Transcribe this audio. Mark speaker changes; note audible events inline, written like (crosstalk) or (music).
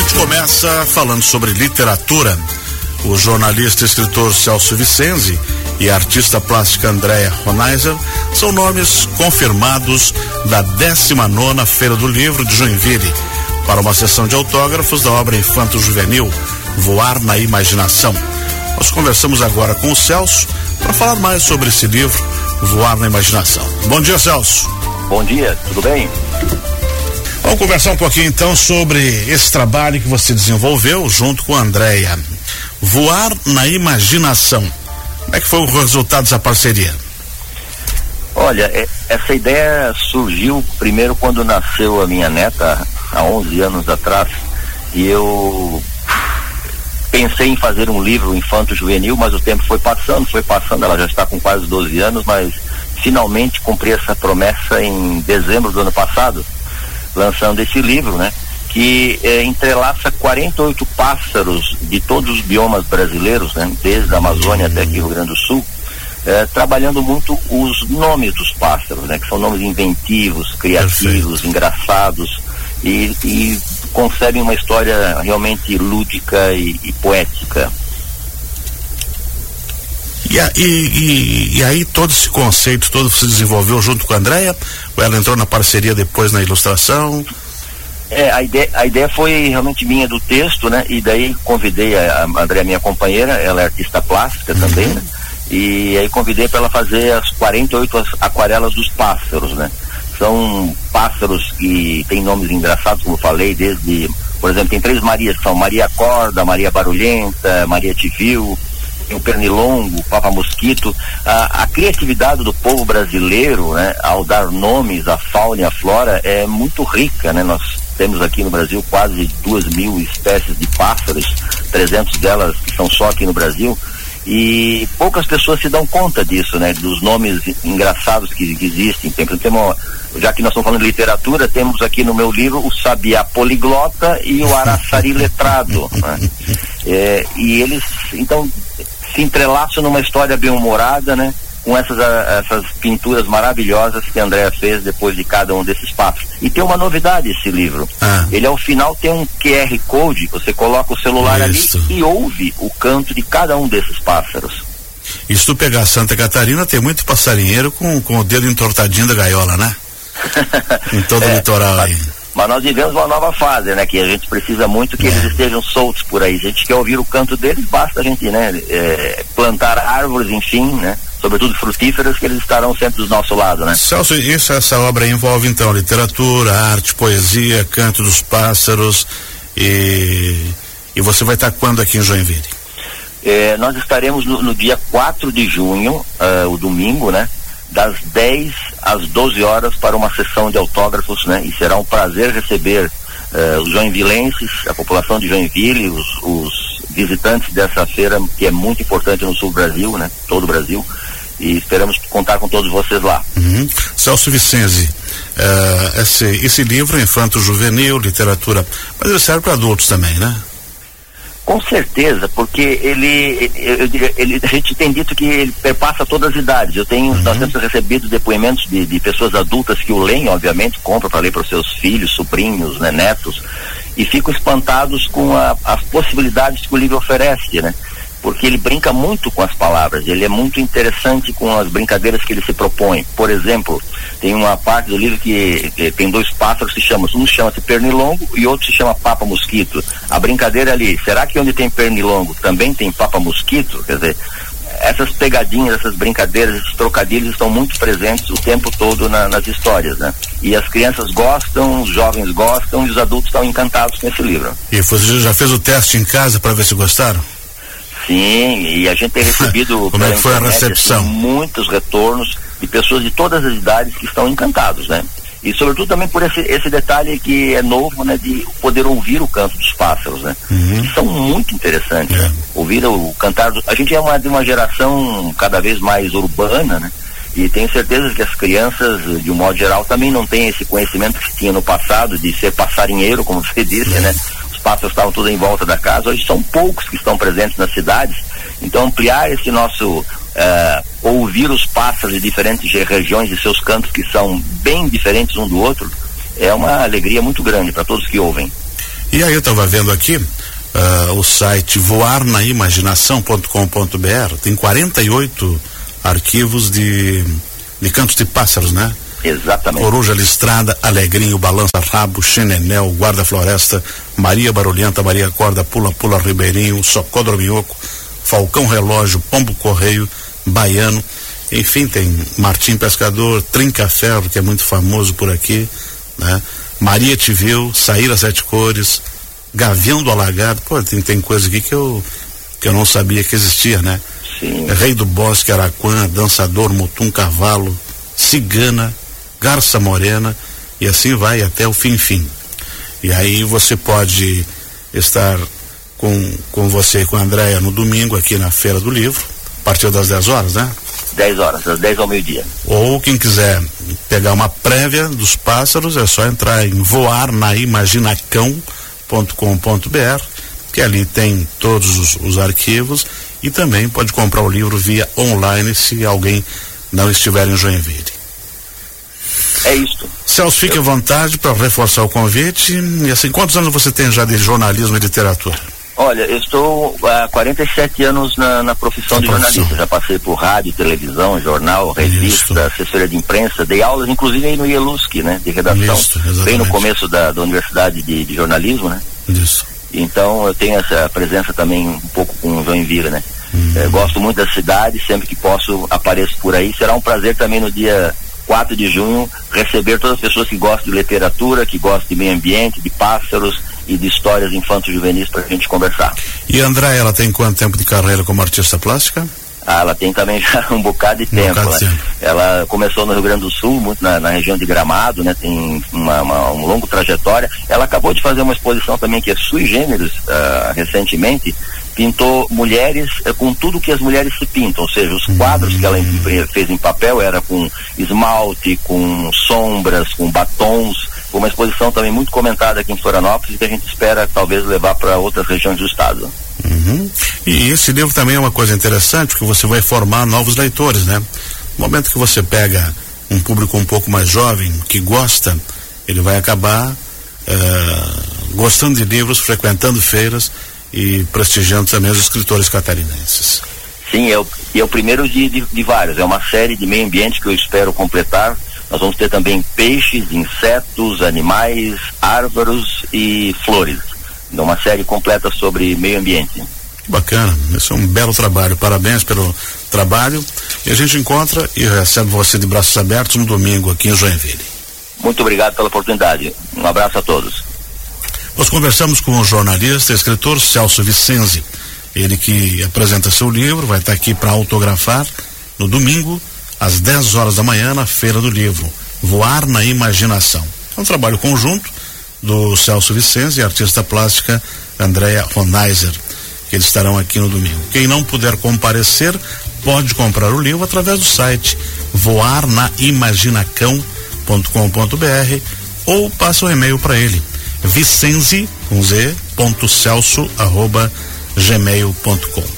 Speaker 1: gente começa falando sobre literatura. O jornalista e escritor Celso Vicenzi e a artista plástica Andréa Ronaiser são nomes confirmados da 19 Feira do Livro de Joinville para uma sessão de autógrafos da obra Infanto Juvenil Voar na Imaginação. Nós conversamos agora com o Celso para falar mais sobre esse livro Voar na Imaginação. Bom dia, Celso.
Speaker 2: Bom dia, tudo bem?
Speaker 1: Vamos conversar um pouquinho então sobre esse trabalho que você desenvolveu junto com a Andréia. Voar na imaginação. Como é que foi o resultado dessa parceria?
Speaker 2: Olha, é, essa ideia surgiu primeiro quando nasceu a minha neta, há 11 anos atrás, e eu pensei em fazer um livro infanto-juvenil, mas o tempo foi passando, foi passando, ela já está com quase 12 anos, mas finalmente cumpri essa promessa em dezembro do ano passado lançando esse livro, né? Que é, entrelaça 48 pássaros de todos os biomas brasileiros, né? Desde a Amazônia até aqui Rio Grande do Sul, é, trabalhando muito os nomes dos pássaros, né? Que são nomes inventivos, criativos, Perfeito. engraçados e, e concebem uma história realmente lúdica e, e poética.
Speaker 1: E, e, e, e, aí todo esse conceito todo se desenvolveu junto com a Andréia? Ou ela entrou na parceria depois na ilustração?
Speaker 2: É, a ideia, a ideia foi realmente minha do texto, né? E daí convidei a, a Andréia, minha companheira, ela é artista plástica uhum. também, né? E aí convidei para ela fazer as 48 aquarelas dos pássaros, né? São pássaros que têm nomes engraçados, como eu falei, desde, por exemplo, tem três Marias, que são Maria Corda, Maria Barulhenta, Maria Tivil, o pernilongo, o papa-mosquito, a, a, criatividade do povo brasileiro, né, ao dar nomes à fauna e à flora é muito rica, né? Nós temos aqui no Brasil quase duas mil espécies de pássaros, 300 delas que são só aqui no Brasil, e poucas pessoas se dão conta disso, né? Dos nomes engraçados que, que existem. Tem, temos, já que nós estamos falando de literatura, temos aqui no meu livro o sabiá poliglota e o araçari letrado. Né? (laughs) É, e eles, então, se entrelaçam numa história bem humorada, né? Com essas, essas pinturas maravilhosas que a Andrea fez depois de cada um desses passos. E tem uma novidade esse livro. Ah. Ele ao final tem um QR Code, você coloca o celular Isso. ali e ouve o canto de cada um desses pássaros.
Speaker 1: E se tu pegar Santa Catarina, tem muito passarinheiro com, com o dedo entortadinho da gaiola, né? (laughs) em todo é, o litoral aí.
Speaker 2: Mas nós vivemos uma nova fase, né? Que a gente precisa muito que eles estejam soltos por aí. Se a gente quer ouvir o canto deles, basta a gente, né? É, plantar árvores, enfim, né? Sobretudo frutíferas, que eles estarão sempre do nosso lado, né?
Speaker 1: Celso, isso, essa obra envolve então literatura, arte, poesia, canto dos pássaros e, e você vai estar quando aqui em Joinville?
Speaker 2: É, nós estaremos no, no, dia 4 de junho, uh, o domingo, né? Das 10 às 12 horas para uma sessão de autógrafos, né? E será um prazer receber uh, os joinvilenses, a população de Joinville, os, os, visitantes dessa feira que é muito importante no sul do Brasil, né? Todo o Brasil. E esperamos contar com todos vocês lá.
Speaker 1: Uhum. Celso Vicenzi, uh, esse, esse livro, Infanto Juvenil, literatura, mas ele serve para adultos também, né?
Speaker 2: Com certeza, porque ele, ele, ele, a gente tem dito que ele perpassa todas as idades. Eu tenho, uhum. nós temos recebido depoimentos de, de, pessoas adultas que o leem, obviamente, compram para ler para os seus filhos, sobrinhos, né, netos, e ficam espantados com a, as possibilidades que o livro oferece, né? Porque ele brinca muito com as palavras, ele é muito interessante com as brincadeiras que ele se propõe. Por exemplo, tem uma parte do livro que, que tem dois pássaros que se chamam, um chama-se pernilongo e outro se chama papa mosquito. A brincadeira ali, será que onde tem pernilongo também tem papa mosquito? Quer dizer, essas pegadinhas, essas brincadeiras, esses trocadilhos estão muito presentes o tempo todo na, nas histórias, né? E as crianças gostam, os jovens gostam e os adultos estão encantados com esse livro.
Speaker 1: E você já fez o teste em casa para ver se gostaram?
Speaker 2: Sim, e a gente tem recebido
Speaker 1: Como é que foi a recepção? Assim,
Speaker 2: muitos retornos de pessoas de todas as idades que estão encantados, né? E sobretudo também por esse, esse detalhe que é novo, né? De poder ouvir o canto dos pássaros, né? Uhum. Que são muito interessantes, é. Ouvir o cantar do... A gente é uma, de uma geração cada vez mais urbana, né? E tenho certeza que as crianças, de um modo geral, também não têm esse conhecimento que tinha no passado de ser passarinheiro, como você disse, é. né? Os pássaros estavam todos em volta da casa, hoje são poucos que estão presentes nas cidades. Então ampliar esse nosso uh, ouvir os pássaros de diferentes regiões e seus cantos que são bem diferentes um do outro é uma alegria muito grande para todos que ouvem.
Speaker 1: E aí eu estava vendo aqui uh, o site voarnaimaginação.com.br, tem 48 arquivos de, de cantos de pássaros, né?
Speaker 2: Exatamente.
Speaker 1: Coruja Listrada, Alegrinho, Balança Rabo, Xenenel, Guarda Floresta, Maria Barulhenta, Maria Corda, Pula Pula Ribeirinho, Socodromioco, Falcão Relógio, Pombo Correio, Baiano, enfim, tem Martim Pescador, Trinca Ferro, que é muito famoso por aqui, né? Maria Te Viu, Saíra Sete Cores, Gavião do Alagado, pô, tem, tem coisa aqui que eu, que eu não sabia que existia, né?
Speaker 2: Sim.
Speaker 1: Rei do Bosque, Araquã, Dançador, Mutum Cavalo, Cigana, Garça Morena, e assim vai até o fim fim. E aí você pode estar com, com você e com a Andréia no domingo aqui na Feira do Livro, a partir das 10 horas, né?
Speaker 2: 10 horas, das 10 ao meio-dia.
Speaker 1: Ou quem quiser pegar uma prévia dos pássaros, é só entrar em voarnaimaginacão.com.br, que ali tem todos os, os arquivos e também pode comprar o livro via online se alguém não estiver em Joinville.
Speaker 2: É isto.
Speaker 1: Celso, fique à vontade para reforçar o convite. E assim, quantos anos você tem já de jornalismo e literatura?
Speaker 2: Olha, eu estou há 47 anos na, na profissão de jornalista. Já passei por rádio, televisão, jornal, revista,
Speaker 1: Isso.
Speaker 2: assessoria de imprensa, dei aulas, inclusive aí no IELUSC, né, de redação,
Speaker 1: Isso,
Speaker 2: bem no começo da, da Universidade de, de Jornalismo, né?
Speaker 1: Isso.
Speaker 2: Então eu tenho essa presença também um pouco com Joinville, né? Eh, gosto muito da cidade, sempre que posso apareço por aí. Será um prazer também no dia 4 de junho receber todas as pessoas que gostam de literatura, que gostam de meio ambiente, de pássaros e de histórias infanto-juvenis para a gente conversar.
Speaker 1: E André, ela tem quanto tempo de carreira como artista plástica?
Speaker 2: Ah, ela tem também (laughs) já um bocado de
Speaker 1: Um
Speaker 2: tempo.
Speaker 1: bocado
Speaker 2: né? Ela começou no Rio Grande do Sul, muito na, na região de Gramado, né? Tem uma, uma, um longo trajetória. Ela acabou de fazer uma exposição também que é sui generis ah, recentemente. Pintou mulheres eh, com tudo que as mulheres se pintam, ou seja, os quadros que ela em- eh, fez em papel era com esmalte, com sombras, com batons. Foi uma exposição também muito comentada aqui em Florianópolis e que a gente espera talvez levar para outras regiões do estado.
Speaker 1: Uhum. E esse livro também é uma coisa interessante, porque você vai formar novos leitores, né? No momento que você pega um público um pouco mais jovem, que gosta, ele vai acabar eh, gostando de livros, frequentando feiras e prestigiando também os escritores catarinenses.
Speaker 2: Sim, é o, e é o primeiro de, de, de vários. É uma série de meio ambiente que eu espero completar. Nós vamos ter também peixes, insetos, animais, árvores e flores. Então, uma série completa sobre meio ambiente.
Speaker 1: Que bacana, esse é um belo trabalho. Parabéns pelo trabalho. E a gente encontra e recebe você de braços abertos no domingo aqui em Joinville.
Speaker 2: Muito obrigado pela oportunidade. Um abraço a todos.
Speaker 1: Nós conversamos com o jornalista e escritor Celso Vicenzi. Ele que apresenta seu livro, vai estar aqui para autografar no domingo, às 10 horas da manhã, na Feira do Livro. Voar na Imaginação. É um trabalho conjunto do Celso Vicenzi e artista plástica Andrea Ronaiser, que eles estarão aqui no domingo. Quem não puder comparecer, pode comprar o livro através do site voarnaimaginacão.com.br ou passa um e-mail para ele vicenzi com z ponto celso arroba gmail.com